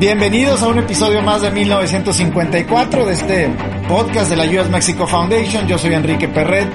Bienvenidos a un episodio más de 1954 de este podcast de la US Mexico Foundation. Yo soy Enrique Perret,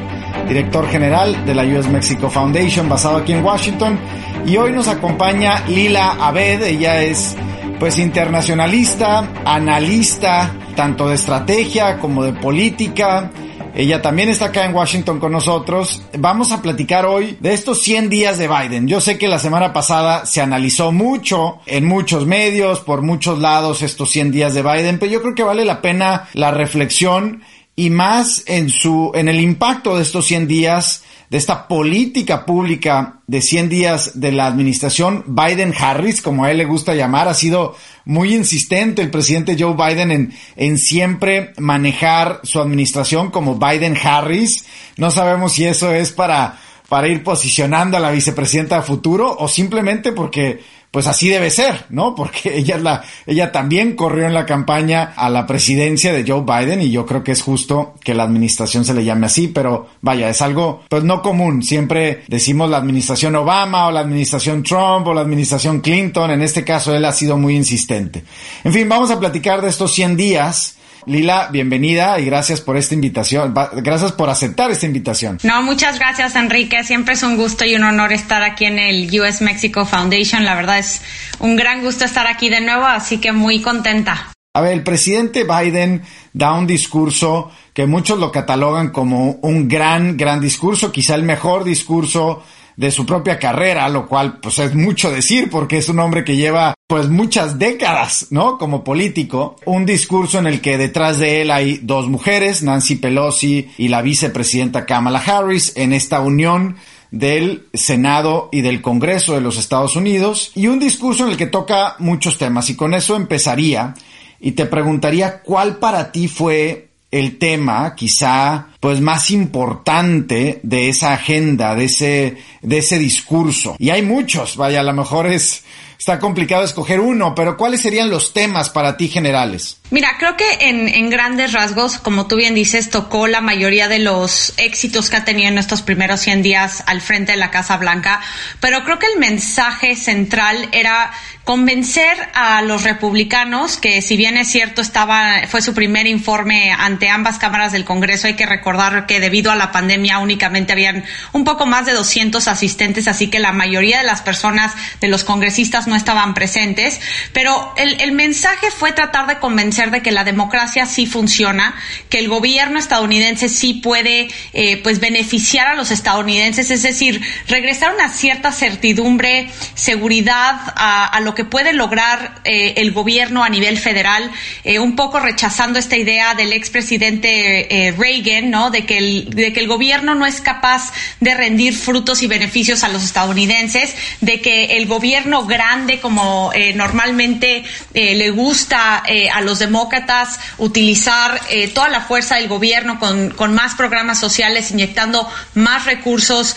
director general de la US Mexico Foundation, basado aquí en Washington. Y hoy nos acompaña Lila Abed. Ella es pues internacionalista, analista, tanto de estrategia como de política ella también está acá en Washington con nosotros. Vamos a platicar hoy de estos 100 días de Biden. Yo sé que la semana pasada se analizó mucho en muchos medios, por muchos lados, estos 100 días de Biden, pero yo creo que vale la pena la reflexión y más en su, en el impacto de estos 100 días de esta política pública de 100 días de la administración Biden-Harris, como a él le gusta llamar, ha sido muy insistente el presidente Joe Biden en, en siempre manejar su administración como Biden-Harris. No sabemos si eso es para, para ir posicionando a la vicepresidenta a futuro o simplemente porque pues así debe ser, ¿no? Porque ella es la, ella también corrió en la campaña a la presidencia de Joe Biden y yo creo que es justo que la administración se le llame así, pero vaya, es algo pues no común. Siempre decimos la administración Obama o la administración Trump o la administración Clinton. En este caso él ha sido muy insistente. En fin, vamos a platicar de estos 100 días Lila, bienvenida y gracias por esta invitación. Gracias por aceptar esta invitación. No, muchas gracias, Enrique. Siempre es un gusto y un honor estar aquí en el US Mexico Foundation. La verdad es un gran gusto estar aquí de nuevo, así que muy contenta. A ver, el presidente Biden da un discurso que muchos lo catalogan como un gran, gran discurso, quizá el mejor discurso de su propia carrera, lo cual pues es mucho decir porque es un hombre que lleva pues muchas décadas, ¿no? Como político, un discurso en el que detrás de él hay dos mujeres, Nancy Pelosi y la vicepresidenta Kamala Harris, en esta unión del Senado y del Congreso de los Estados Unidos, y un discurso en el que toca muchos temas, y con eso empezaría, y te preguntaría cuál para ti fue el tema quizá pues más importante de esa agenda, de ese, de ese discurso. Y hay muchos, vaya, a lo mejor es, está complicado escoger uno, pero ¿cuáles serían los temas para ti generales? Mira, creo que en, en, grandes rasgos, como tú bien dices, tocó la mayoría de los éxitos que ha tenido en estos primeros 100 días al frente de la Casa Blanca, pero creo que el mensaje central era convencer a los republicanos que si bien es cierto estaba fue su primer informe ante ambas cámaras del Congreso hay que recordar que debido a la pandemia únicamente habían un poco más de 200 asistentes así que la mayoría de las personas de los congresistas no estaban presentes. Pero el, el mensaje fue tratar de convencer de que la democracia sí funciona que el gobierno estadounidense sí puede eh, pues beneficiar a los estadounidenses es decir regresar una cierta certidumbre seguridad a, a lo que puede lograr eh, el gobierno a nivel federal, eh, un poco rechazando esta idea del expresidente eh, Reagan, ¿no? De que, el, de que el gobierno no es capaz de rendir frutos y beneficios a los estadounidenses, de que el gobierno grande, como normalmente le gusta a los demócratas, utilizar toda la fuerza del gobierno con, con, más programas sociales, inyectando más recursos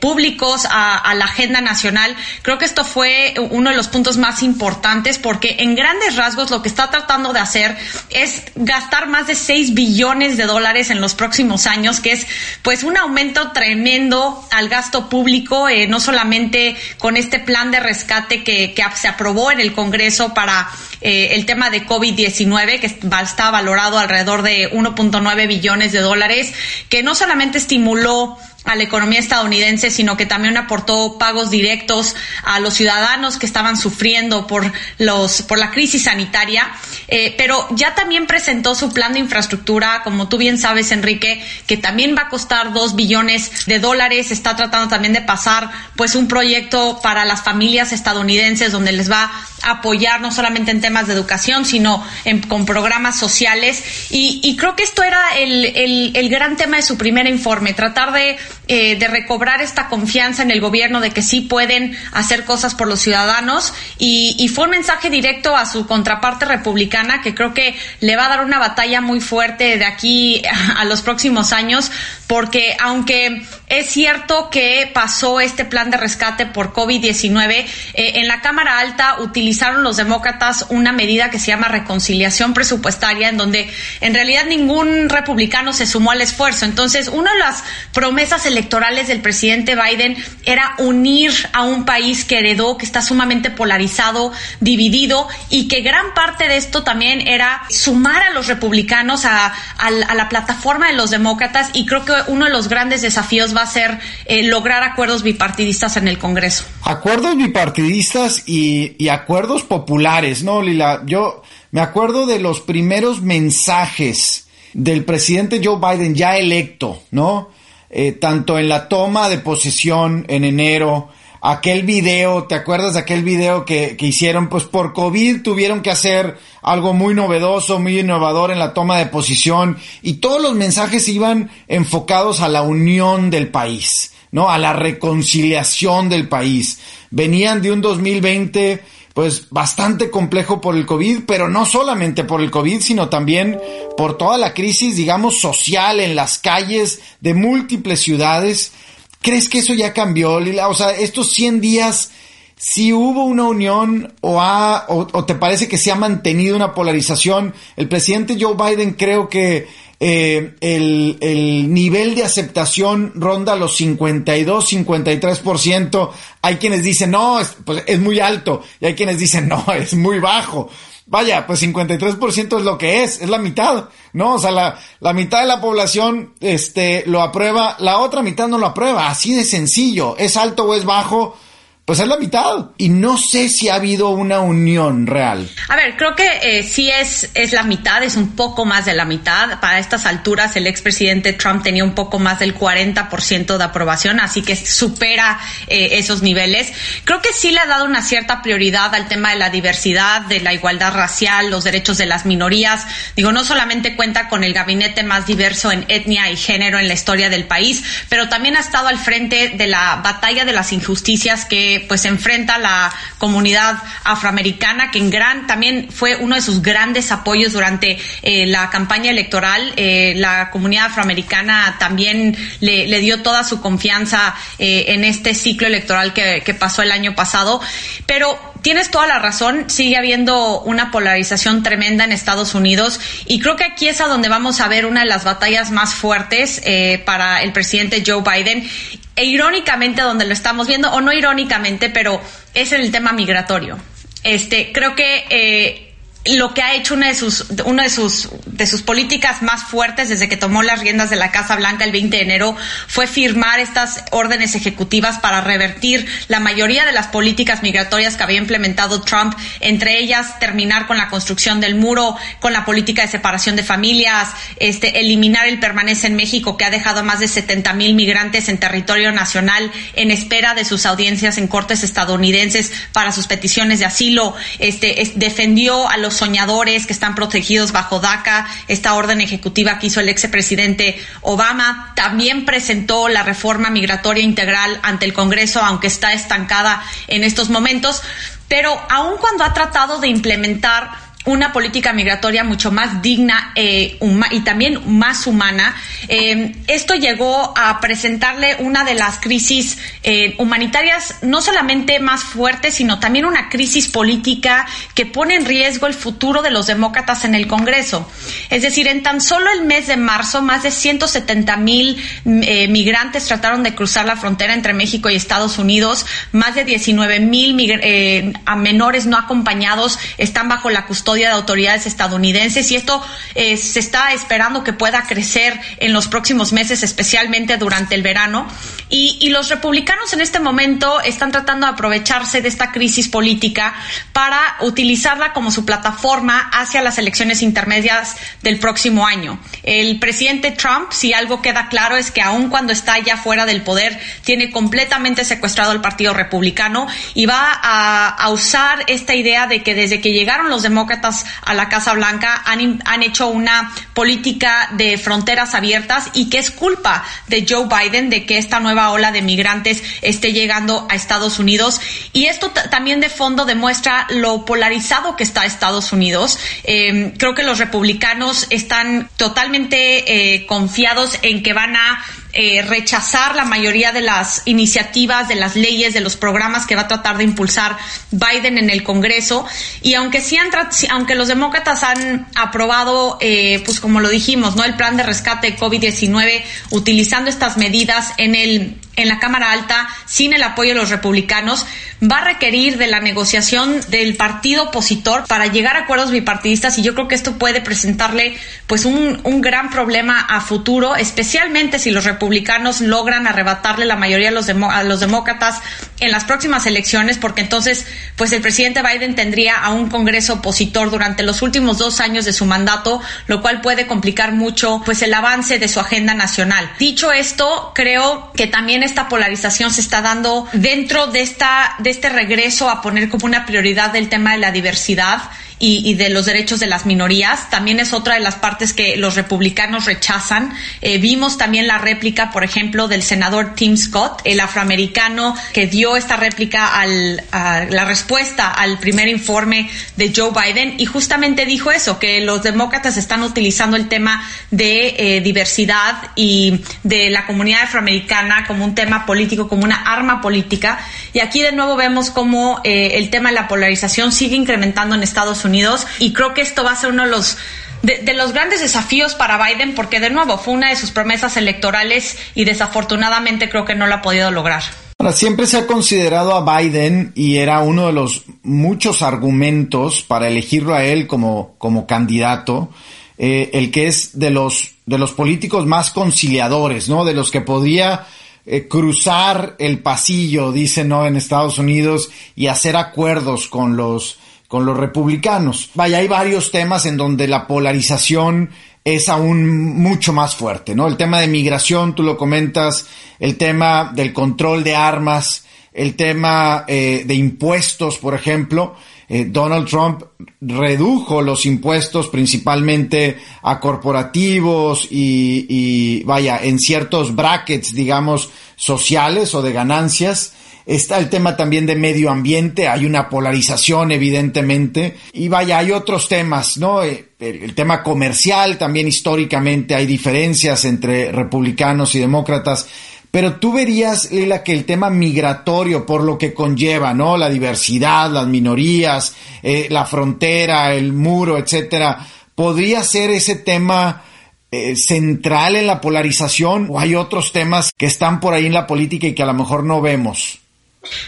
públicos a, a la agenda nacional. Creo que esto fue uno de los puntos más importantes porque en grandes rasgos lo que está tratando de hacer es gastar más de 6 billones de dólares en los próximos años, que es pues un aumento tremendo al gasto público, eh, no solamente con este plan de rescate que, se aprobó en el Congreso para eh, el tema de COVID-19, que está valorado alrededor de 1.9 billones de dólares, que no solamente estimuló a la economía estadounidense, sino que también aportó pagos directos a los ciudadanos que estaban sufriendo por los por la crisis sanitaria, eh, pero ya también presentó su plan de infraestructura, como tú bien sabes, Enrique, que también va a costar dos billones de dólares. Está tratando también de pasar, pues, un proyecto para las familias estadounidenses donde les va a apoyar no solamente en temas de educación, sino con programas sociales. Y, creo que esto era el, el gran tema de su primer informe, tratar de eh, de recobrar esta confianza en el gobierno de que sí pueden hacer cosas por los ciudadanos y, fue un mensaje directo a su contraparte republicana que creo que le va a dar una batalla muy fuerte de aquí a los próximos años porque aunque es cierto que pasó este plan de rescate por COVID-19, eh, en la Cámara Alta utilizaron los demócratas una medida que se llama reconciliación presupuestaria, en donde en realidad ningún republicano se sumó al esfuerzo. Entonces, una de las promesas electorales del presidente Biden era unir a un país que heredó, que está sumamente polarizado, dividido, y que gran parte de esto también era sumar a los republicanos a la plataforma de los demócratas, y creo que uno de los grandes desafíos va a ser eh, lograr acuerdos bipartidistas en el Congreso. Acuerdos bipartidistas y, y acuerdos populares, ¿no, Lila? Yo me acuerdo de los primeros mensajes del presidente Joe Biden ya electo, ¿no? Eh, tanto en la toma de posesión en enero, aquel video, ¿te acuerdas de aquel video que, que, hicieron? Pues por COVID tuvieron que hacer algo muy novedoso, muy innovador en la toma de posición y todos los mensajes iban enfocados a la unión del país, ¿no? A la reconciliación del país. Venían de un 2020 pues bastante complejo por el COVID, pero no solamente por el COVID, sino también por toda la crisis, digamos, social en las calles de múltiples ciudades. ¿Crees que eso ya cambió, Lila? O sea, estos 100 días, si hubo una unión o, ha, o, o, te parece que se ha mantenido una polarización, el presidente Joe Biden creo que eh, el, el, nivel de aceptación ronda los 52, 53%. Hay quienes dicen, no, es, pues es muy alto. Y hay quienes dicen, no, es muy bajo. Vaya, pues 53% es lo que es, es la mitad, ¿no? O sea, la, la mitad de la población, este, lo aprueba, la otra mitad no lo aprueba, así de sencillo, es alto o es bajo, pues es la mitad. Y no sé si ha habido una unión real. A ver, creo que eh, sí es, es la mitad, es un poco más de la mitad. Para estas alturas, el expresidente Trump tenía un poco más del 40% de aprobación, así que supera eh, esos niveles. Creo que sí le ha dado una cierta prioridad al tema de la diversidad, de la igualdad racial, los derechos de las minorías. Digo, no solamente cuenta con el gabinete más diverso en etnia y género en la historia del país, pero también ha estado al frente de la batalla de las injusticias que pues enfrenta la comunidad afroamericana, que en gran también fue uno de sus grandes apoyos durante eh, la campaña electoral. Eh, la comunidad afroamericana también le, le dio toda su confianza eh, en este ciclo electoral que, que pasó el año pasado. Pero tienes toda la razón, sigue habiendo una polarización tremenda en Estados Unidos y creo que aquí es a donde vamos a ver una de las batallas más fuertes eh, para el presidente Joe Biden e irónicamente donde lo estamos viendo, o no irónicamente, pero es en el tema migratorio. Este, creo que eh, lo que ha hecho una de sus, una de sus, de sus políticas más fuertes desde que tomó las riendas de la Casa Blanca el 20 de enero fue firmar estas órdenes ejecutivas para revertir la mayoría de las políticas migratorias que había implementado Trump, entre ellas terminar con la construcción del muro, con la política de separación de familias, este, eliminar el permanece en México que ha dejado a más de 70 mil migrantes en territorio nacional en espera de sus audiencias en cortes estadounidenses para sus peticiones de asilo, este, es, defendió a los soñadores que están protegidos bajo DACA, esta orden ejecutiva que hizo el expresidente Obama. También presentó la reforma migratoria integral ante el Congreso, aunque está estancada en estos momentos. Pero aun cuando ha tratado de implementar una política migratoria mucho más digna eh, y también más humana. Eh, esto llegó a presentarle una de las crisis eh, humanitarias no solamente más fuertes, sino también una crisis política que pone en riesgo el futuro de los demócratas en el Congreso. Es decir, en tan solo el mes de marzo, más de 170 mil migrantes trataron de cruzar la frontera entre México y Estados Unidos. Más de 19 mil menores no acompañados están bajo la custodia de autoridades estadounidenses y esto eh, se está esperando que pueda crecer en los próximos meses, especialmente durante el verano. Y, los republicanos en este momento están tratando de aprovecharse de esta crisis política para utilizarla como su plataforma hacia las elecciones intermedias del próximo año. El presidente Trump, si algo queda claro, es que aun cuando está ya fuera del poder, tiene completamente secuestrado al Partido Republicano y va a, a usar esta idea de que desde que llegaron los demócratas a la Casa Blanca han, han hecho una política de fronteras abiertas y que es culpa de Joe Biden de que esta nueva ola de migrantes esté llegando a Estados Unidos. Y esto también de fondo demuestra lo polarizado que está Estados Unidos. Eh, creo que los republicanos están totalmente eh, confiados en que van a eh, rechazar la mayoría de las iniciativas, de las leyes, de los programas que va a tratar de impulsar Biden en el Congreso. Y aunque sí han, aunque los demócratas han aprobado, eh, pues como lo dijimos, no el plan de rescate de COVID-19, utilizando estas medidas en el en la Cámara Alta sin el apoyo de los republicanos, va a requerir de la negociación del partido opositor para llegar a acuerdos bipartidistas y yo creo que esto puede presentarle pues un, un gran problema a futuro, especialmente si los republicanos logran arrebatarle la mayoría a los, a los demócratas en las próximas elecciones, porque entonces pues el presidente Biden tendría a un Congreso opositor durante los últimos dos años de su mandato, lo cual puede complicar mucho pues el avance de su agenda nacional. Dicho esto, creo que también esta polarización se está dando dentro de esta de este regreso a poner como una prioridad del tema de la diversidad y, de los derechos de las minorías. También es otra de las partes que los republicanos rechazan. Eh, vimos también la réplica, por ejemplo, del senador Tim Scott, el afroamericano que dio esta réplica al, a la respuesta al primer informe de Joe Biden y justamente dijo eso, que los demócratas están utilizando el tema de eh, diversidad y de la comunidad afroamericana como un tema político, como una arma política. Y aquí de nuevo vemos cómo eh, el tema de la polarización sigue incrementando en Estados Unidos Unidos y creo que esto va a ser uno de los de, los grandes desafíos para Biden porque de nuevo fue una de sus promesas electorales y desafortunadamente creo que no lo ha podido lograr. Ahora, siempre se ha considerado a Biden y era uno de los muchos argumentos para elegirlo a él como, como candidato, eh, el que es de los, de los políticos más conciliadores, ¿no? De los que podía eh, cruzar el pasillo, dicen, ¿no? En Estados Unidos y hacer acuerdos con los, con los republicanos. Vaya, hay varios temas en donde la polarización es aún mucho más fuerte, ¿no? El tema de migración, tú lo comentas, el tema del control de armas, el tema eh, de impuestos, por ejemplo. Eh, Donald Trump redujo los impuestos principalmente a corporativos y, y, vaya, en ciertos brackets, digamos, sociales o de ganancias. Está el tema también de medio ambiente, hay una polarización evidentemente. Y vaya, hay otros temas, ¿no? Eh, el, tema comercial, también históricamente hay diferencias entre republicanos y demócratas. Pero tú verías, Lila, que el tema migratorio, por lo que conlleva, ¿no? La diversidad, las minorías, eh, la frontera, el muro, etcétera, podría ser ese tema eh, central en la polarización o hay otros temas que están por ahí en la política y que a lo mejor no vemos.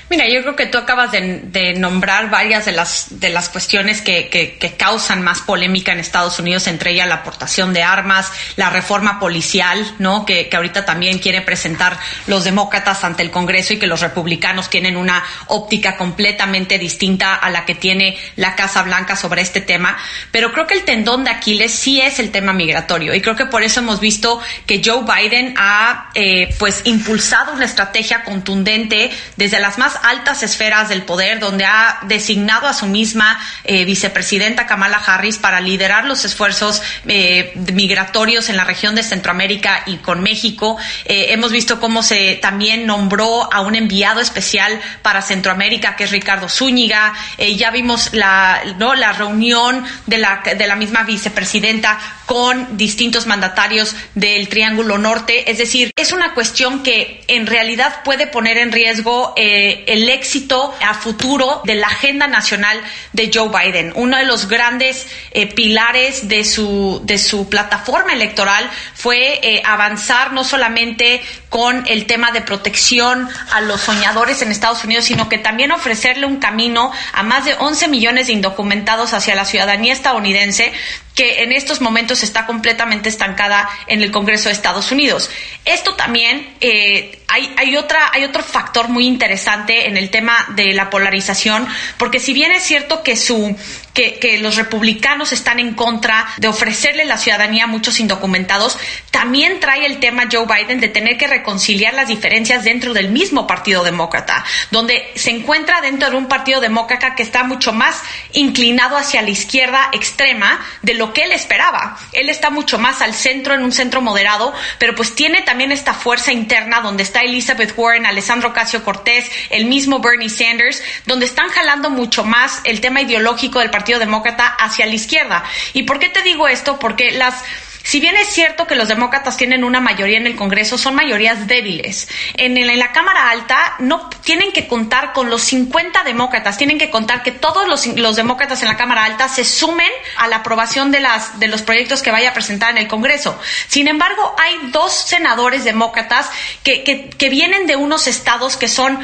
Mira, yo creo que tú acabas de, nombrar varias de las, de las cuestiones que, que, causan más polémica en Estados Unidos, entre ellas la aportación de armas, la reforma policial, ¿no? Que, que ahorita también quiere presentar los demócratas ante el Congreso y que los republicanos tienen una óptica completamente distinta a la que tiene la Casa Blanca sobre este tema. Pero creo que el tendón de Aquiles sí es el tema migratorio y creo que por eso hemos visto que Joe Biden ha, eh, pues, impulsado una estrategia contundente desde las más altas esferas del poder, donde ha designado a su misma eh, vicepresidenta Kamala Harris para liderar los esfuerzos eh, migratorios en la región de Centroamérica y con México. Eh, hemos visto cómo se también nombró a un enviado especial para Centroamérica, que es Ricardo Zúñiga. ya vimos la, ¿no? la reunión de la, de la misma vicepresidenta con distintos mandatarios del Triángulo Norte. Es decir, es una cuestión que en realidad puede poner en riesgo eh, el éxito a futuro de la agenda nacional de Joe Biden. Uno de los grandes eh, pilares de su, de su plataforma electoral fue eh, avanzar no solamente con el tema de protección a los soñadores en Estados Unidos, sino que también ofrecerle un camino a más de 11 millones de indocumentados hacia la ciudadanía estadounidense que en estos momentos está completamente estancada en el Congreso de Estados Unidos. Esto también eh, hay, hay, otra, hay otro factor muy interesante en el tema de la polarización, porque si bien es cierto que su que, los republicanos están en contra de ofrecerle la ciudadanía a muchos indocumentados, también trae el tema Joe Biden de tener que reconciliar las diferencias dentro del mismo Partido Demócrata, donde se encuentra dentro de un Partido Demócrata que está mucho más inclinado hacia la izquierda extrema de lo que él esperaba. Él está mucho más al centro, en un centro moderado, pero pues tiene también esta fuerza interna donde está Elizabeth Warren, Alessandro Casio Cortés, el mismo Bernie Sanders, donde están jalando mucho más el tema ideológico del Partido Demócrata hacia la izquierda. ¿Y por qué te digo esto? Porque las si bien es cierto que los demócratas tienen una mayoría en el Congreso, son mayorías débiles. En, la Cámara Alta no tienen que contar con los 50 demócratas, tienen que contar que todos los, demócratas en la Cámara Alta se sumen a la aprobación de, las, de los proyectos que vaya a presentar en el Congreso. Sin embargo, hay dos senadores demócratas que, que vienen de unos estados que son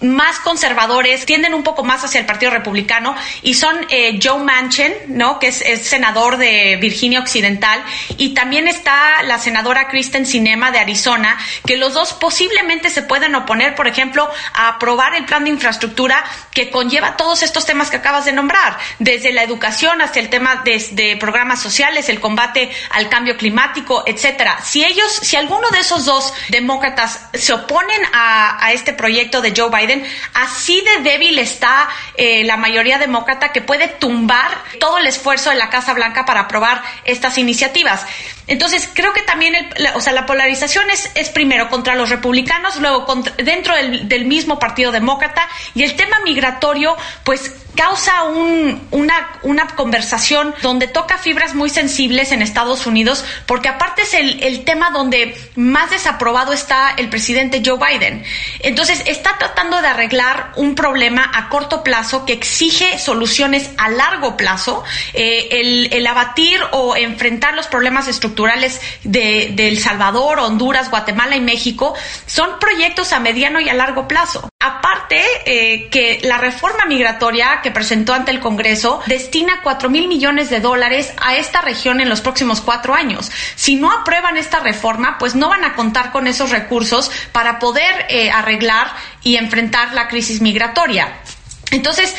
más conservadores, tienden un poco más hacia el Partido Republicano y son eh, Joe Manchin, ¿no? que es, senador de Virginia Occidental, y también está la senadora Kristen Sinema de Arizona, que los dos posiblemente se pueden oponer, por ejemplo, a aprobar el plan de infraestructura que conlleva todos estos temas que acabas de nombrar, desde la educación hasta el tema de, programas sociales, el combate al cambio climático, etcétera. Si ellos, si alguno de esos dos demócratas se oponen a, a este proyecto de Joe Biden, Así de débil está eh, la mayoría demócrata que puede tumbar todo el esfuerzo de la Casa Blanca para aprobar estas iniciativas. Entonces, creo que también, la, o sea, la polarización es, es primero contra los republicanos, luego dentro del, del, mismo Partido Demócrata, y el tema migratorio, pues causa un, una, una conversación donde toca fibras muy sensibles en Estados Unidos, porque aparte es el, el tema donde más desaprobado está el presidente Joe Biden. Entonces, está tratando de arreglar un problema a corto plazo que exige soluciones a largo plazo, eh, el, el abatir o enfrentar los problemas estructurales de, El Salvador, Honduras, Guatemala y México son proyectos a mediano y a largo plazo. Aparte, eh, que la reforma migratoria que presentó ante el Congreso destina 4 mil millones de dólares a esta región en los próximos cuatro años. Si no aprueban esta reforma, pues no van a contar con esos recursos para poder eh, arreglar y enfrentar la crisis migratoria. Entonces,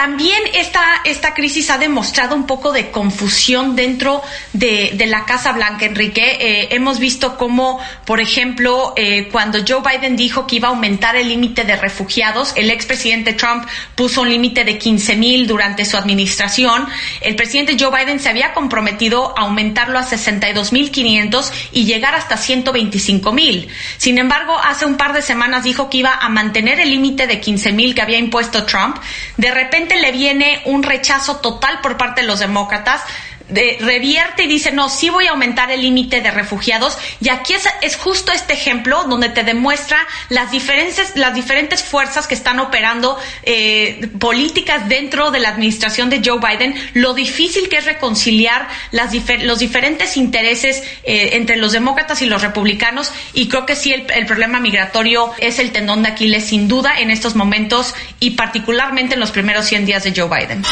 también esta, esta crisis ha demostrado un poco de confusión dentro de, la Casa Blanca, Enrique. Eh, hemos visto cómo, por ejemplo, eh, cuando Joe Biden dijo que iba a aumentar el límite de refugiados, el expresidente Trump puso un límite de 15 mil durante su administración. El presidente Joe Biden se había comprometido a aumentarlo a 62 mil 500 y llegar hasta 125 mil. Sin embargo, hace un par de semanas dijo que iba a mantener el límite de 15 mil que había impuesto Trump. De repente le viene un rechazo total por parte de los demócratas de, revierte y dice, no, sí voy a aumentar el límite de refugiados. Y aquí es, es, justo este ejemplo donde te demuestra las diferentes, las diferentes fuerzas que están operando eh, políticas dentro de la administración de Joe Biden, lo difícil que es reconciliar las los diferentes intereses eh, entre los demócratas y los republicanos. Y creo que sí, el, el problema migratorio es el tendón de Aquiles, sin duda, en estos momentos y particularmente en los primeros 100 días de Joe Biden.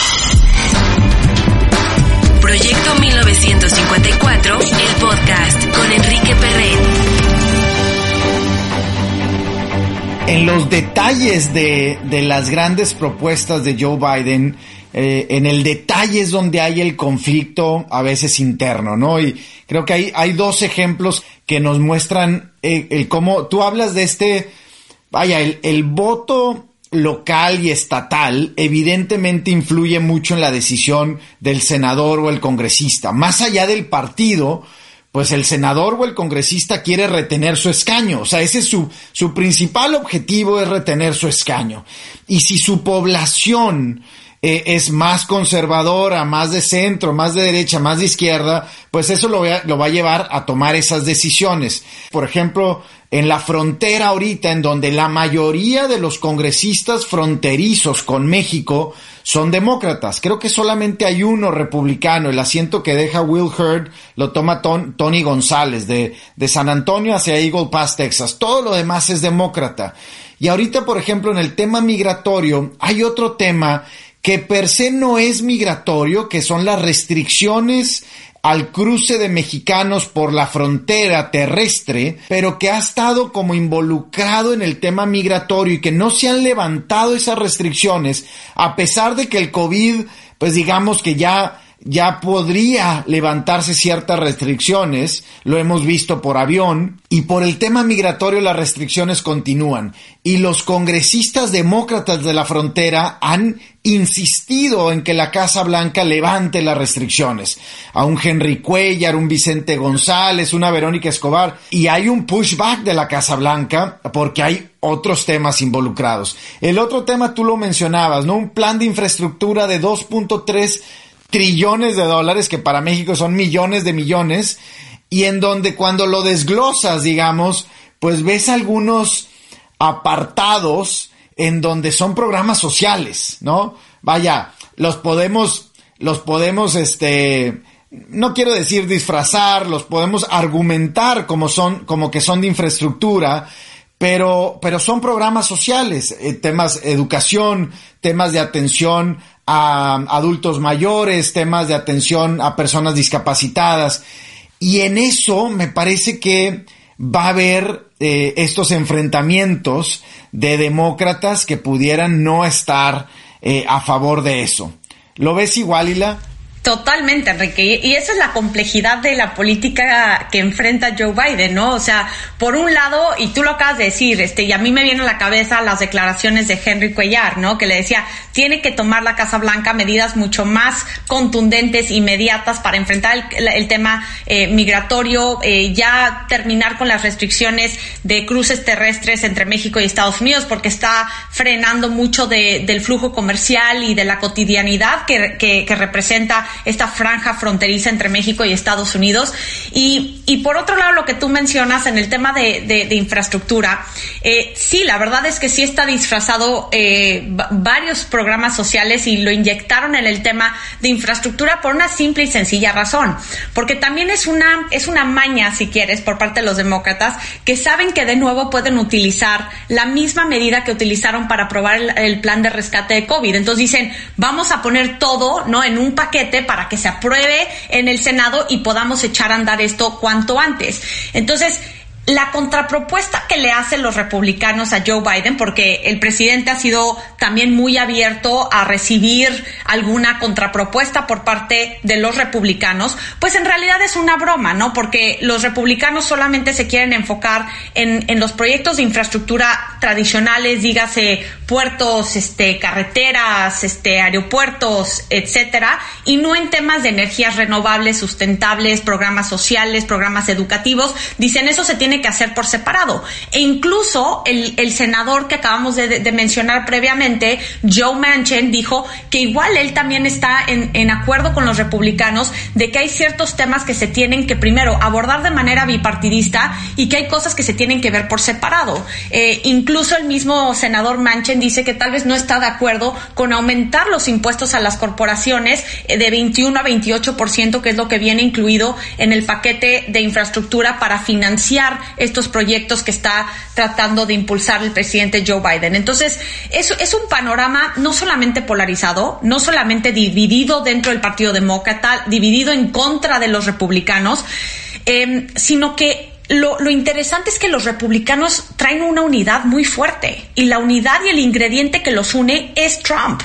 Proyecto 1954, el podcast con Enrique Perret. En los detalles de, de las grandes propuestas de Joe Biden, eh, en el detalle es donde hay el conflicto a veces interno, ¿no? Y creo que hay, hay dos ejemplos que nos muestran eh, el cómo tú hablas de este, vaya, el, el voto local y estatal evidentemente influye mucho en la decisión del senador o el congresista. Más allá del partido, pues el senador o el congresista quiere retener su escaño. O sea, ese es su, su principal objetivo es retener su escaño. Y si su población eh, es más conservadora, más de centro, más de derecha, más de izquierda, pues eso lo, lo va a llevar a tomar esas decisiones. Por ejemplo, en la frontera ahorita, en donde la mayoría de los congresistas fronterizos con México son demócratas. Creo que solamente hay uno republicano. El asiento que deja Will Hurd lo toma Tony González de, de San Antonio hacia Eagle Pass, Texas. Todo lo demás es demócrata. Y ahorita, por ejemplo, en el tema migratorio, hay otro tema que per se no es migratorio, que son las restricciones al cruce de mexicanos por la frontera terrestre, pero que ha estado como involucrado en el tema migratorio y que no se han levantado esas restricciones, a pesar de que el COVID pues digamos que ya ya podría levantarse ciertas restricciones, lo hemos visto por avión, y por el tema migratorio las restricciones continúan. Y los congresistas demócratas de la frontera han insistido en que la Casa Blanca levante las restricciones. A un Henry Cuellar, un Vicente González, una Verónica Escobar, y hay un pushback de la Casa Blanca porque hay otros temas involucrados. El otro tema tú lo mencionabas, ¿no? Un plan de infraestructura de 2.3 trillones de dólares, que para México son millones de millones, y en donde cuando lo desglosas, digamos, pues ves algunos apartados en donde son programas sociales, ¿no? Vaya, los podemos, los podemos, este, no quiero decir disfrazar, los podemos argumentar como son, como que son de infraestructura, pero, pero son programas sociales, eh, temas educación, temas de atención a adultos mayores, temas de atención a personas discapacitadas. Y en eso me parece que va a haber eh, estos enfrentamientos de demócratas que pudieran no estar eh, a favor de eso. ¿Lo ves igual, Ila? Totalmente, Enrique. Y esa es la complejidad de la política que enfrenta Joe Biden, ¿no? O sea, por un lado, y tú lo acabas de decir, este, y a mí me vienen a la cabeza las declaraciones de Henry Cuellar, ¿no? Que le decía, tiene que tomar la Casa Blanca medidas mucho más contundentes, inmediatas para enfrentar el, tema eh, migratorio, eh, ya terminar con las restricciones de cruces terrestres entre México y Estados Unidos, porque está frenando mucho del flujo comercial y de la cotidianidad que, representa esta franja fronteriza entre México y Estados Unidos. Y, por otro lado, lo que tú mencionas en el tema de, de, infraestructura, eh, sí, la verdad es que sí está disfrazado varios programas sociales y lo inyectaron en el tema de infraestructura por una simple y sencilla razón, porque también es una, es una maña, si quieres, por parte de los demócratas, que saben que de nuevo pueden utilizar la misma medida que utilizaron para aprobar el, el plan de rescate de COVID. Entonces dicen, vamos a poner todo, ¿no? En un paquete para que se apruebe en el Senado y podamos echar a andar esto cuanto antes. Entonces, la contrapropuesta que le hacen los republicanos a Joe Biden, porque el presidente ha sido también muy abierto a recibir alguna contrapropuesta por parte de los republicanos, pues en realidad es una broma, ¿no? Porque los republicanos solamente se quieren enfocar en, en los proyectos de infraestructura tradicionales, dígase puertos, este, carreteras, este, aeropuertos, etcétera, y no en temas de energías renovables, sustentables, programas sociales, programas educativos. Dicen eso se tiene que hacer por separado. E incluso el, el senador que acabamos de, mencionar previamente, Joe Manchin, dijo que igual él también está en, en acuerdo con los republicanos de que hay ciertos temas que se tienen que primero abordar de manera bipartidista y que hay cosas que se tienen que ver por separado. Eh, incluso el mismo senador Manchin dice que tal vez no está de acuerdo con aumentar los impuestos a las corporaciones eh, de 21 a 28%, que es lo que viene incluido en el paquete de infraestructura para financiar estos proyectos que está tratando de impulsar el presidente Joe Biden. Entonces, es, es un panorama no solamente polarizado, no solamente dividido dentro del Partido Demócrata, dividido en contra de los republicanos, eh, sino que lo, lo, interesante es que los republicanos traen una unidad muy fuerte y la unidad y el ingrediente que los une es Trump.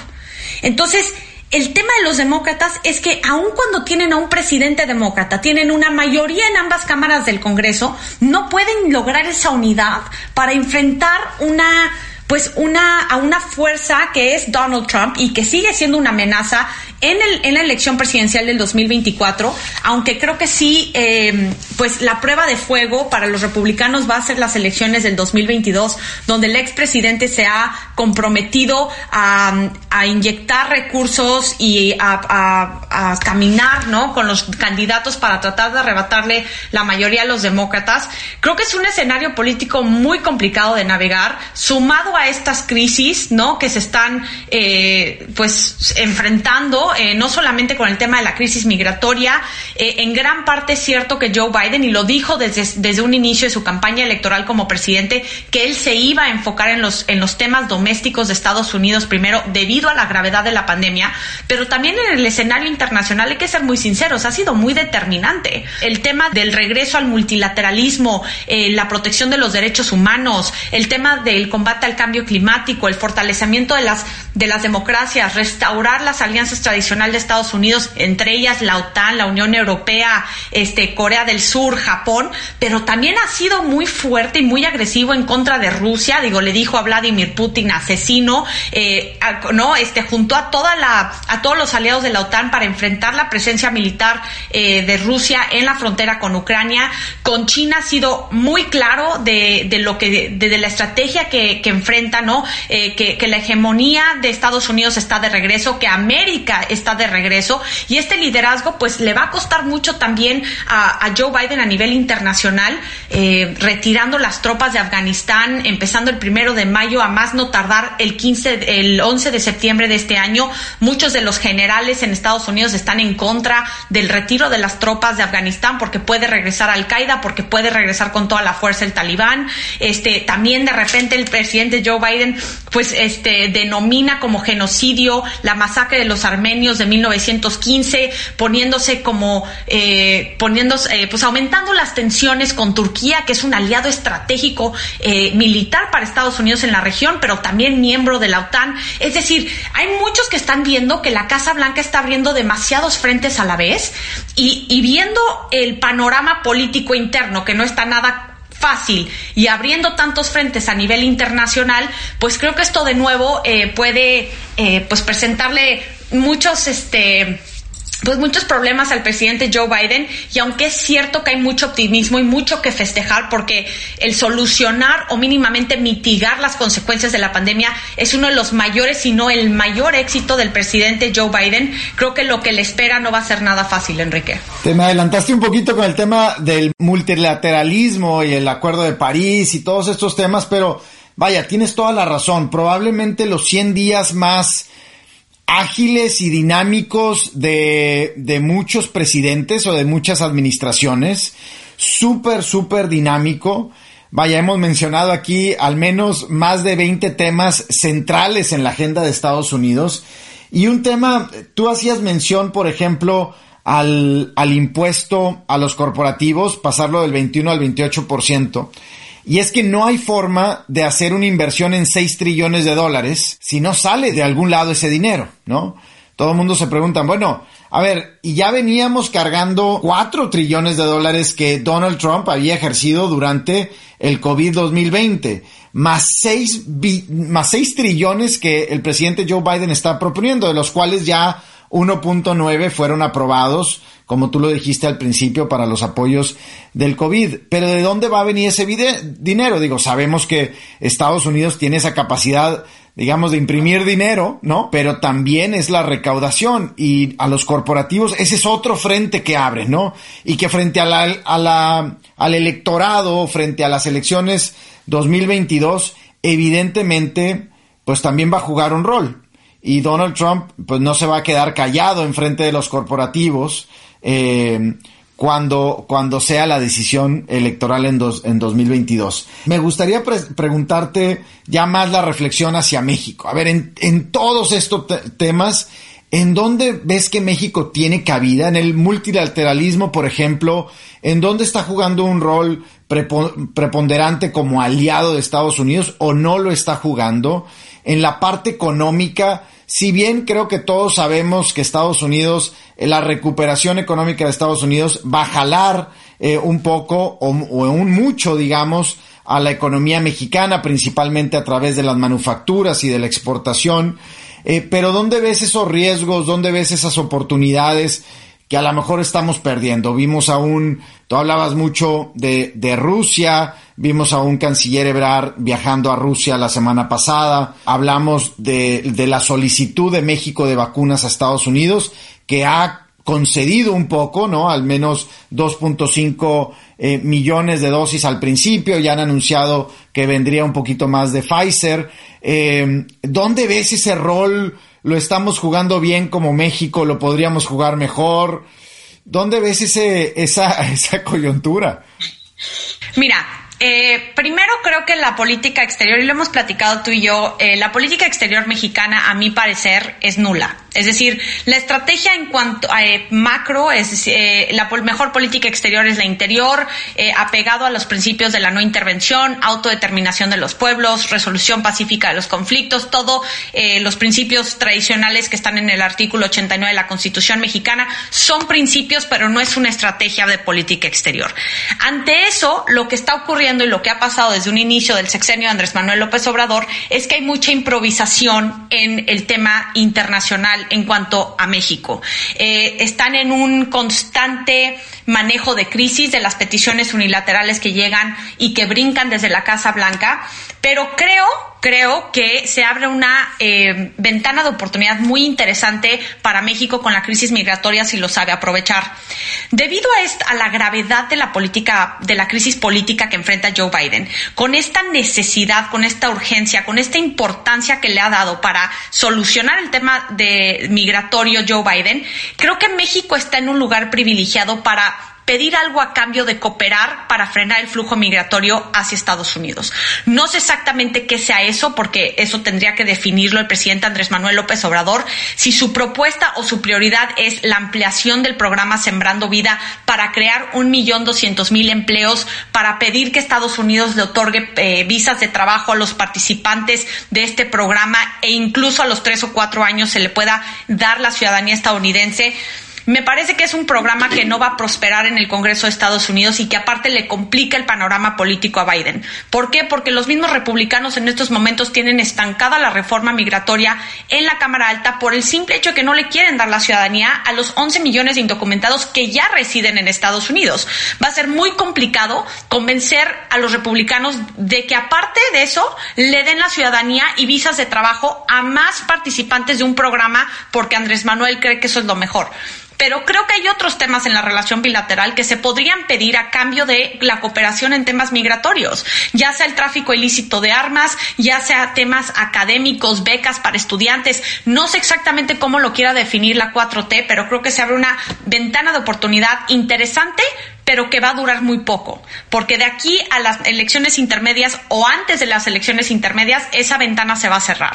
Entonces, el tema de los demócratas es que aun cuando tienen a un presidente demócrata, tienen una mayoría en ambas cámaras del Congreso, no pueden lograr esa unidad para enfrentar una pues una, a una fuerza que es Donald Trump y que sigue siendo una amenaza en, el, en la elección presidencial del 2024, aunque creo que sí, eh, pues la prueba de fuego para los republicanos va a ser las elecciones del 2022, donde el expresidente se ha comprometido a, a inyectar recursos y a, caminar ¿no? con los candidatos para tratar de arrebatarle la mayoría a los demócratas. Creo que es un escenario político muy complicado de navegar, sumado a estas crisis ¿no? que se están eh, pues enfrentando eh, no solamente con el tema de la crisis migratoria, eh, en gran parte es cierto que Joe Biden, y lo dijo desde, desde un inicio de su campaña electoral como presidente, que él se iba a enfocar en los, en los temas domésticos de Estados Unidos primero debido a la gravedad de la pandemia, pero también en el escenario internacional hay que ser muy sinceros, ha sido muy determinante. El tema del regreso al multilateralismo, eh, la protección de los derechos humanos, el tema del combate al cambio climático, el fortalecimiento de las de las democracias, restaurar las alianzas tradicionales de Estados Unidos, entre ellas la OTAN, la Unión Europea, este, Corea del Sur, Japón, pero también ha sido muy fuerte y muy agresivo en contra de Rusia. Digo, le dijo a Vladimir Putin, asesino, eh, no, este, juntó a toda la, a todos los aliados de la OTAN para enfrentar la presencia militar eh, de Rusia en la frontera con Ucrania. Con China ha sido muy claro de, de lo que, de, la estrategia que, que enfrenta, ¿no? Eh, que, la hegemonía de Estados Unidos está de regreso, que América está de regreso y este liderazgo pues le va a costar mucho también a, Joe Biden a nivel internacional, eh, retirando las tropas de Afganistán, empezando el primero de mayo a más no tardar el 15, el 11 de septiembre de este año. Muchos de los generales en Estados Unidos están en contra del retiro de las tropas de Afganistán porque puede regresar Al Qaeda, porque puede regresar con toda la fuerza el talibán. Este, también de repente el presidente Joe Biden pues este denomina como genocidio la masacre de los armenios de 1915, poniéndose como, eh, poniéndose, eh, pues aumentando las tensiones con Turquía, que es un aliado estratégico eh, militar para Estados Unidos en la región, pero también miembro de la OTAN. Es decir, hay muchos que están viendo que la Casa Blanca está abriendo demasiados frentes a la vez y, y viendo el panorama político interno, que no está nada fácil. Y abriendo tantos frentes a nivel internacional, pues creo que esto de nuevo eh, puede eh, pues presentarle muchos este pues muchos problemas al presidente Joe Biden y aunque es cierto que hay mucho optimismo y mucho que festejar porque el solucionar o mínimamente mitigar las consecuencias de la pandemia es uno de los mayores, si no el mayor éxito del presidente Joe Biden, creo que lo que le espera no va a ser nada fácil, Enrique. Te me adelantaste un poquito con el tema del multilateralismo y el Acuerdo de París y todos estos temas, pero vaya, tienes toda la razón. Probablemente los 100 días más ágiles y dinámicos de, de muchos presidentes o de muchas administraciones. Súper, súper dinámico. Vaya, hemos mencionado aquí al menos más de 20 temas centrales en la agenda de Estados Unidos. Y un tema, tú hacías mención, por ejemplo, al, al impuesto a los corporativos, pasarlo del 21 al 28%. Y es que no hay forma de hacer una inversión en 6 trillones de dólares si no sale de algún lado ese dinero, ¿no? Todo el mundo se pregunta, bueno, a ver, y ya veníamos cargando 4 trillones de dólares que Donald Trump había ejercido durante el COVID 2020, más 6, más 6 trillones que el presidente Joe Biden está proponiendo, de los cuales ya 1.9 fueron aprobados como tú lo dijiste al principio, para los apoyos del COVID. Pero ¿de dónde va a venir ese dinero? Digo, sabemos que Estados Unidos tiene esa capacidad, digamos, de imprimir dinero, ¿no? Pero también es la recaudación y a los corporativos ese es otro frente que abre, ¿no? Y que frente a la, al electorado, frente a las elecciones 2022, evidentemente, pues también va a jugar un rol. Y Donald Trump, pues no se va a quedar callado en frente de los corporativos, eh, cuando, cuando sea la decisión electoral en, dos, en 2022. Me gustaría preguntarte ya más la reflexión hacia México. A ver, en, en todos estos temas, ¿en dónde ves que México tiene cabida? En el multilateralismo, por ejemplo, ¿en dónde está jugando un rol preponderante como aliado de Estados Unidos o no lo está jugando? En la parte económica, si bien creo que todos sabemos que Estados Unidos, eh, la recuperación económica de Estados Unidos va a jalar eh, un poco o, un mucho, digamos, a la economía mexicana, principalmente a través de las manufacturas y de la exportación. Eh, pero ¿dónde ves esos riesgos? ¿Dónde ves esas oportunidades? que a lo mejor estamos perdiendo. Vimos a un, tú hablabas mucho de, de Rusia, vimos a un canciller Ebrard viajando a Rusia la semana pasada, hablamos de, de la solicitud de México de vacunas a Estados Unidos, que ha concedido un poco, ¿no? Al menos 2.5 eh, millones de dosis al principio, ya han anunciado que vendría un poquito más de Pfizer. Eh, ¿Dónde ves ese rol? lo estamos jugando bien como México, lo podríamos jugar mejor. ¿Dónde ves ese, esa, esa coyuntura? Mira, eh, primero creo que la política exterior, y lo hemos platicado tú y yo, eh, la política exterior mexicana, a mi parecer, es nula. Es decir, la estrategia en cuanto a eh, macro es eh, la mejor política exterior es la interior, eh, apegado a los principios de la no intervención, autodeterminación de los pueblos, resolución pacífica de los conflictos, todos los principios tradicionales que están en el artículo 89 de la Constitución mexicana son principios, pero no es una estrategia de política exterior. Ante eso, lo que está ocurriendo y lo que ha pasado desde un inicio del sexenio de Andrés Manuel López Obrador es que hay mucha improvisación en el tema internacional en cuanto a México. Eh, están en un constante manejo de crisis de las peticiones unilaterales que llegan y que brincan desde la Casa Blanca, pero creo, creo que se abre una eh, ventana de oportunidad muy interesante para México con la crisis migratoria si lo sabe aprovechar. Debido a, esta, a la gravedad de la política, de la crisis política que enfrenta Joe Biden, con esta necesidad, con esta urgencia, con esta importancia que le ha dado para solucionar el tema de migratorio Joe Biden, creo que México está en un lugar privilegiado para pedir algo a cambio de cooperar para frenar el flujo migratorio hacia Estados Unidos. No sé exactamente qué sea eso, porque eso tendría que definirlo el presidente Andrés Manuel López Obrador, si su propuesta o su prioridad es la ampliación del programa Sembrando Vida para crear un millón doscientos mil empleos, para pedir que Estados Unidos le otorgue eh, visas de trabajo a los participantes de este programa e incluso a los tres o cuatro años se le pueda dar la ciudadanía estadounidense. Me parece que es un programa que no va a prosperar en el Congreso de Estados Unidos y que aparte le complica el panorama político a Biden. ¿Por qué? Porque los mismos republicanos en estos momentos tienen estancada la reforma migratoria en la Cámara Alta por el simple hecho de que no le quieren dar la ciudadanía a los 11 millones de indocumentados que ya residen en Estados Unidos. Va a ser muy complicado convencer a los republicanos de que aparte de eso le den la ciudadanía y visas de trabajo a más participantes de un programa porque Andrés Manuel cree que eso es lo mejor pero creo que hay otros temas en la relación bilateral que se podrían pedir a cambio de la cooperación en temas migratorios, ya sea el tráfico ilícito de armas, ya sea temas académicos, becas para estudiantes. No sé exactamente cómo lo quiera definir la 4T, pero creo que se abre una ventana de oportunidad interesante pero que va a durar muy poco, porque de aquí a las elecciones intermedias o antes de las elecciones intermedias, esa ventana se va a cerrar.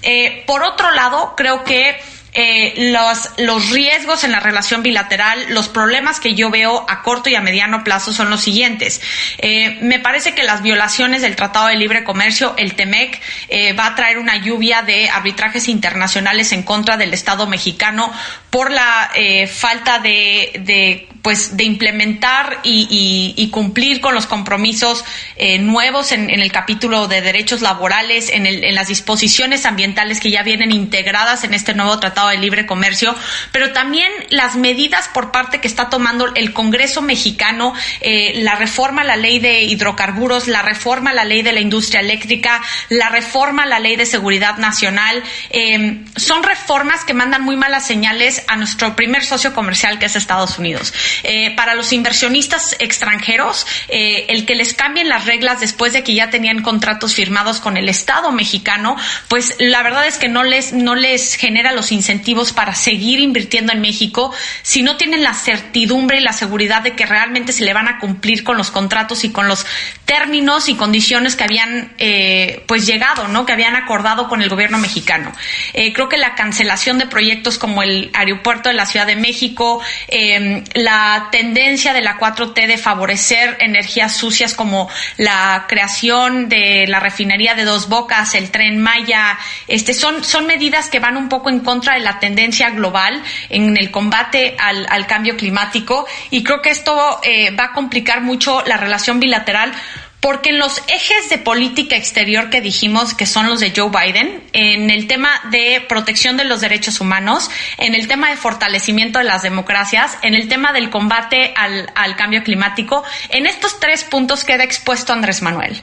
Eh, por otro lado, creo que eh, los, los riesgos en la relación bilateral, los problemas que yo veo a corto y a mediano plazo son los siguientes. Eh, me parece que las violaciones del Tratado de Libre Comercio, el TEMEC, eh, va a traer una lluvia de arbitrajes internacionales en contra del Estado mexicano por la eh, falta de, de, pues, de implementar y, cumplir con los compromisos eh, nuevos en, en, el capítulo de derechos laborales, en, el, las disposiciones ambientales que ya vienen integradas en este nuevo Tratado de Libre Comercio, pero también las medidas por parte que está tomando el Congreso mexicano, eh, la reforma a la ley de hidrocarburos, la reforma a la ley de la industria eléctrica, la reforma a la ley de seguridad nacional, eh, son reformas que mandan muy malas señales a nuestro primer socio comercial que es Estados Unidos. Eh, para los inversionistas extranjeros, eh, el que les cambien las reglas después de que ya tenían contratos firmados con el Estado mexicano, pues la verdad es que no les, no les genera los incentivos para seguir invirtiendo en México si no tienen la certidumbre y la seguridad de que realmente se le van a cumplir con los contratos y con los términos y condiciones que habían eh, pues llegado, ¿no? Que habían acordado con el gobierno mexicano. Creo que la cancelación de proyectos como el aeropuerto de la Ciudad de México, eh, la tendencia de la 4T de favorecer energías sucias como la creación de la refinería de Dos Bocas, el tren Maya, este son son medidas que van un poco en contra de la tendencia global en el combate al, al cambio climático. Y creo que esto eh, va a complicar mucho la relación bilateral porque en los ejes de política exterior que dijimos que son los de Joe Biden, en el tema de protección de los derechos humanos, en el tema de fortalecimiento de las democracias, en el tema del combate al, cambio climático, en estos tres puntos queda expuesto Andrés Manuel.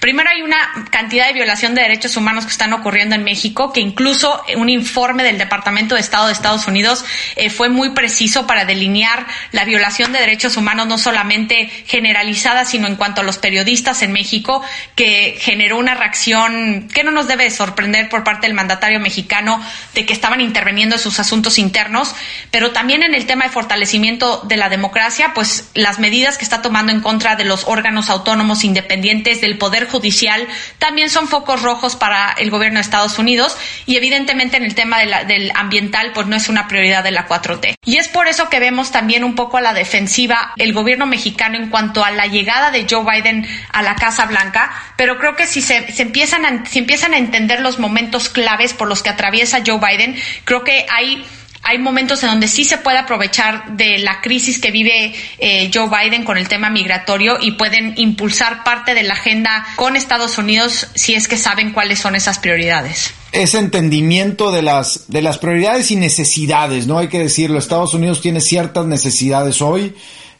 Primero hay una cantidad de violación de derechos humanos que están ocurriendo en México, que incluso un informe del Departamento de Estado de Estados Unidos eh, fue muy preciso para delinear la violación de derechos humanos no solamente generalizada, sino en cuanto a los periodistas en México, que generó una reacción que no nos debe sorprender por parte del mandatario mexicano de que estaban interviniendo en sus asuntos internos, pero también en el tema de fortalecimiento de la democracia, pues las medidas que está tomando en contra de los órganos autónomos independientes del Poder Judicial también son focos rojos para el gobierno de Estados Unidos y evidentemente en el tema del ambiental pues no es una prioridad de la 4T. Y es por eso que vemos también un poco a la defensiva el gobierno mexicano en cuanto a la llegada de Joe Biden a la Casa Blanca, pero creo que si se, empiezan, a, si empiezan a entender los momentos claves por los que atraviesa Joe Biden, creo que hay hay momentos en donde sí se puede aprovechar de la crisis que vive eh, Joe Biden con el tema migratorio y pueden impulsar parte de la agenda con Estados Unidos si es que saben cuáles son esas prioridades. Ese entendimiento de las, de las prioridades y necesidades, ¿no? Hay que decirlo, Estados Unidos tiene ciertas necesidades hoy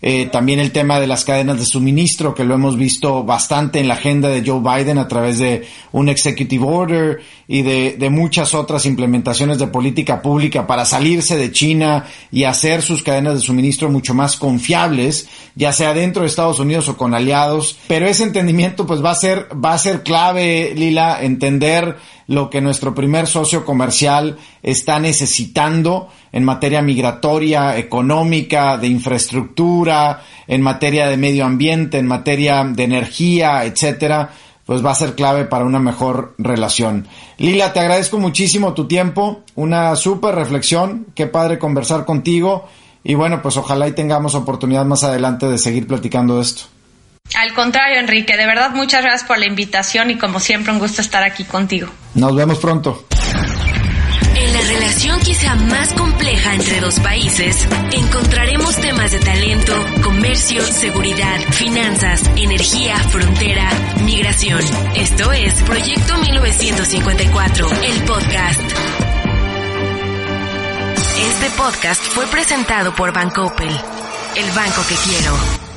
eh, también el tema de las cadenas de suministro, que lo hemos visto bastante en la agenda de Joe Biden a través de un executive order y de, de muchas otras implementaciones de política pública para salirse de China y hacer sus cadenas de suministro mucho más confiables, ya sea dentro de Estados Unidos o con aliados. Pero ese entendimiento pues va a ser, va a ser clave, Lila, entender lo que nuestro primer socio comercial está necesitando en materia migratoria, económica, de infraestructura, en materia de medio ambiente, en materia de energía, etcétera, pues va a ser clave para una mejor relación. Lila, te agradezco muchísimo tu tiempo, una súper reflexión, qué padre conversar contigo y bueno, pues ojalá y tengamos oportunidad más adelante de seguir platicando de esto. Al contrario, Enrique, de verdad muchas gracias por la invitación y como siempre un gusto estar aquí contigo. Nos vemos pronto. En la relación quizá más compleja entre dos países, encontraremos temas de talento, comercio, seguridad, finanzas, energía, frontera, migración. Esto es Proyecto 1954, el podcast. Este podcast fue presentado por Bancoppel, el banco que quiero.